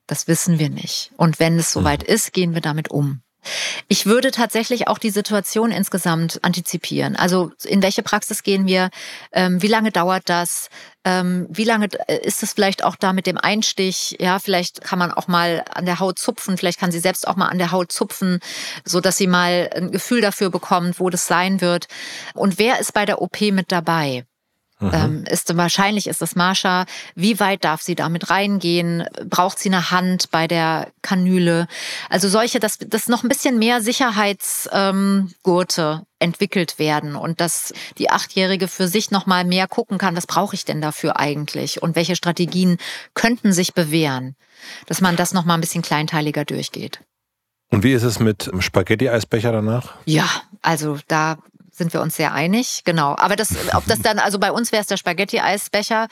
[SPEAKER 1] Das wissen wir nicht. Und wenn es soweit ist, gehen wir damit um. Ich würde tatsächlich auch die Situation insgesamt antizipieren. Also in welche Praxis gehen wir? Ähm, wie lange dauert das? Ähm, wie lange äh, ist es vielleicht auch da mit dem Einstich? Ja, vielleicht kann man auch mal an der Haut zupfen. Vielleicht kann sie selbst auch mal an der Haut zupfen, so dass sie mal ein Gefühl dafür bekommt, wo das sein wird. Und wer ist bei der OP mit dabei? Ähm, ist wahrscheinlich ist das Marsha. Wie weit darf sie damit reingehen? Braucht sie eine Hand bei der Kanüle? Also solche, dass, dass noch ein bisschen mehr Sicherheitsgurte ähm, entwickelt werden und dass die Achtjährige für sich noch mal mehr gucken kann, was brauche ich denn dafür eigentlich und welche Strategien könnten sich bewähren, dass man das noch mal ein bisschen kleinteiliger durchgeht.
[SPEAKER 2] Und wie ist es mit dem Spaghetti-Eisbecher danach?
[SPEAKER 1] Ja, also da sind wir uns sehr einig, genau. Aber das, ob das dann, also bei uns wäre es der Spaghetti-Eisbecher,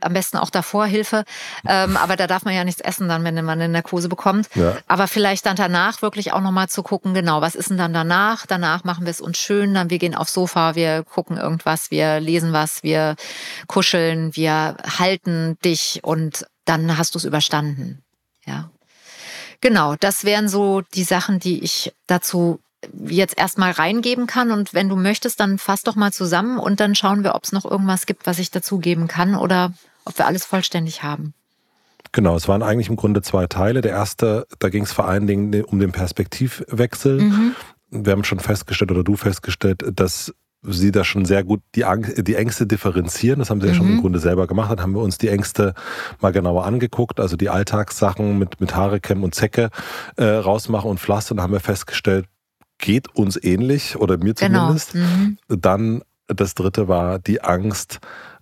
[SPEAKER 1] am besten auch davor Hilfe. Ähm, aber da darf man ja nichts essen dann, wenn man eine Narkose bekommt.
[SPEAKER 2] Ja.
[SPEAKER 1] Aber vielleicht dann danach wirklich auch nochmal zu gucken, genau, was ist denn dann danach? Danach machen wir es uns schön, dann wir gehen aufs Sofa, wir gucken irgendwas, wir lesen was, wir kuscheln, wir halten dich und dann hast du es überstanden. Ja. Genau, das wären so die Sachen, die ich dazu jetzt erstmal reingeben kann. Und wenn du möchtest, dann fass doch mal zusammen und dann schauen wir, ob es noch irgendwas gibt, was ich dazugeben kann oder ob wir alles vollständig haben.
[SPEAKER 2] Genau, es waren eigentlich im Grunde zwei Teile. Der erste, da ging es vor allen Dingen um den Perspektivwechsel.
[SPEAKER 1] Mhm.
[SPEAKER 2] Wir haben schon festgestellt oder du festgestellt, dass sie da schon sehr gut die, Ang die Ängste differenzieren. Das haben sie ja schon
[SPEAKER 1] Mhm.
[SPEAKER 2] im Grunde selber gemacht. Dann haben wir uns die Ängste mal genauer angeguckt, also die Alltagssachen mit, mit Haare kämmen und Zecke äh, rausmachen und Pflaster. Und haben wir festgestellt, geht uns ähnlich oder mir
[SPEAKER 1] Genau.
[SPEAKER 2] zumindest.
[SPEAKER 1] Mhm.
[SPEAKER 2] Dann das dritte war die Angst,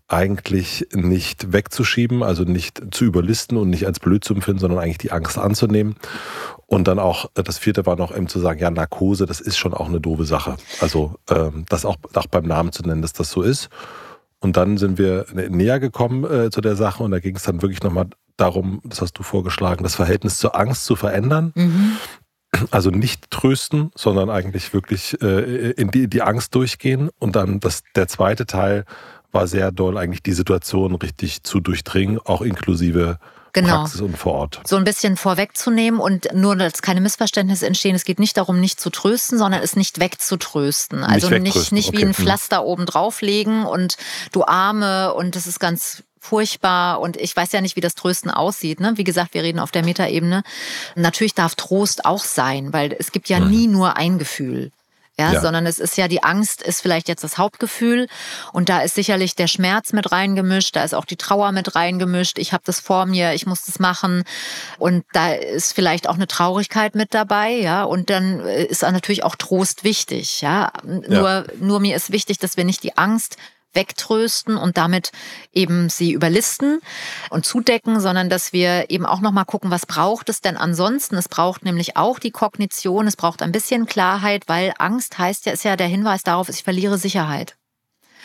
[SPEAKER 2] eigentlich nicht wegzuschieben, also nicht zu überlisten und nicht als blöd zu empfinden, sondern eigentlich die Angst anzunehmen. Und dann auch, das vierte war noch eben zu sagen, ja, Narkose, das ist schon auch eine doofe Sache. Also ähm, das auch, auch beim Namen zu nennen, dass das so ist. Und dann sind wir näher gekommen äh, zu der Sache und da ging es dann wirklich nochmal darum, das hast du vorgeschlagen, das Verhältnis zur Angst zu verändern. Mhm. Also nicht trösten, sondern eigentlich wirklich äh, in die, die Angst durchgehen. Und dann das, der zweite Teil war sehr doll, eigentlich die Situation richtig zu durchdringen, auch inklusive genau. Praxis und vor Ort.
[SPEAKER 1] So ein bisschen vorwegzunehmen und nur, dass keine Missverständnisse entstehen. Es geht nicht darum, nicht zu trösten, sondern es nicht wegzutrösten. Also nicht, nicht, nicht okay. wie ein hm. Pflaster oben drauflegen und du Arme und das ist ganz furchtbar und ich weiß ja nicht, wie das Trösten aussieht. Ne? Wie gesagt, wir reden auf der Metaebene. Natürlich darf Trost auch sein, weil es gibt ja mhm. nie nur ein Gefühl ja, ja, sondern es ist ja die Angst ist vielleicht jetzt das Hauptgefühl und da ist sicherlich der Schmerz mit reingemischt, da ist auch die Trauer mit reingemischt. Ich habe das vor mir, ich muss das machen und da ist vielleicht auch eine Traurigkeit mit dabei, ja, und dann äh, ist natürlich auch Trost wichtig, ja. Nur ja. nur mir ist wichtig, dass wir nicht die Angst wegtrösten und damit eben sie überlisten und zudecken, sondern dass wir eben auch nochmal gucken, was braucht es denn ansonsten? Es braucht nämlich auch die Kognition, es braucht ein bisschen Klarheit, weil Angst heißt ja, ist ja der Hinweis darauf, ich verliere Sicherheit.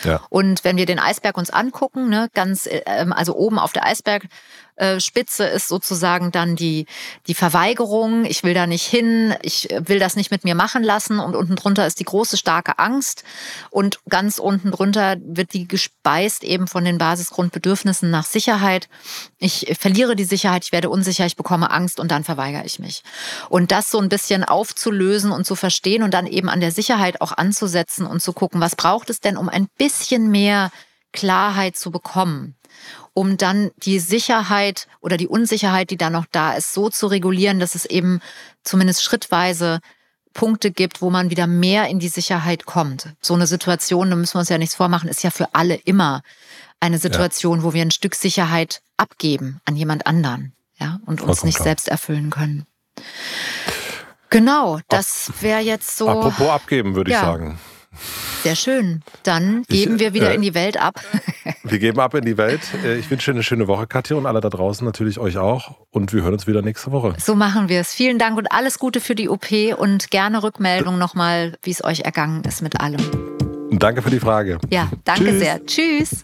[SPEAKER 1] Ja. Und wenn wir den Eisberg uns angucken, ne, ganz, ähm, also oben auf der Eisberg, äh, Spitze ist sozusagen dann die, die Verweigerung. Ich will da nicht hin, ich will das nicht mit mir machen lassen. Und unten drunter ist die große, starke Angst. Und ganz unten drunter wird die gespeist eben von den Basisgrundbedürfnissen nach Sicherheit. Ich verliere die Sicherheit, ich werde unsicher, ich bekomme Angst und dann verweigere ich mich. Und das so ein bisschen aufzulösen und zu verstehen und dann eben an der Sicherheit auch anzusetzen und zu gucken, was braucht es denn, um ein bisschen mehr Klarheit zu bekommen um dann die Sicherheit oder die Unsicherheit, die da noch da ist, so zu regulieren, dass es eben zumindest schrittweise Punkte gibt, wo man wieder mehr in die Sicherheit kommt. So eine Situation, da müssen wir uns ja nichts vormachen, ist ja für alle immer eine Situation, ja. wo wir ein Stück Sicherheit abgeben an jemand anderen, ja, und uns Vollkommen nicht klar. selbst erfüllen können. Genau, das wäre jetzt so.
[SPEAKER 2] Apropos abgeben, würde ja. ich sagen.
[SPEAKER 1] Sehr schön. Dann geben ich, wir wieder äh, in die Welt ab.
[SPEAKER 2] Wir geben ab in die Welt. Äh, ich wünsche eine schöne Woche, Katja, und alle da draußen natürlich euch auch. Und wir hören uns wieder nächste Woche.
[SPEAKER 1] So machen wir es. Vielen Dank und alles Gute für die OP und gerne Rückmeldung nochmal, wie es euch ergangen ist mit allem.
[SPEAKER 2] Danke für die Frage.
[SPEAKER 1] Ja, danke Tschüss. sehr. Tschüss.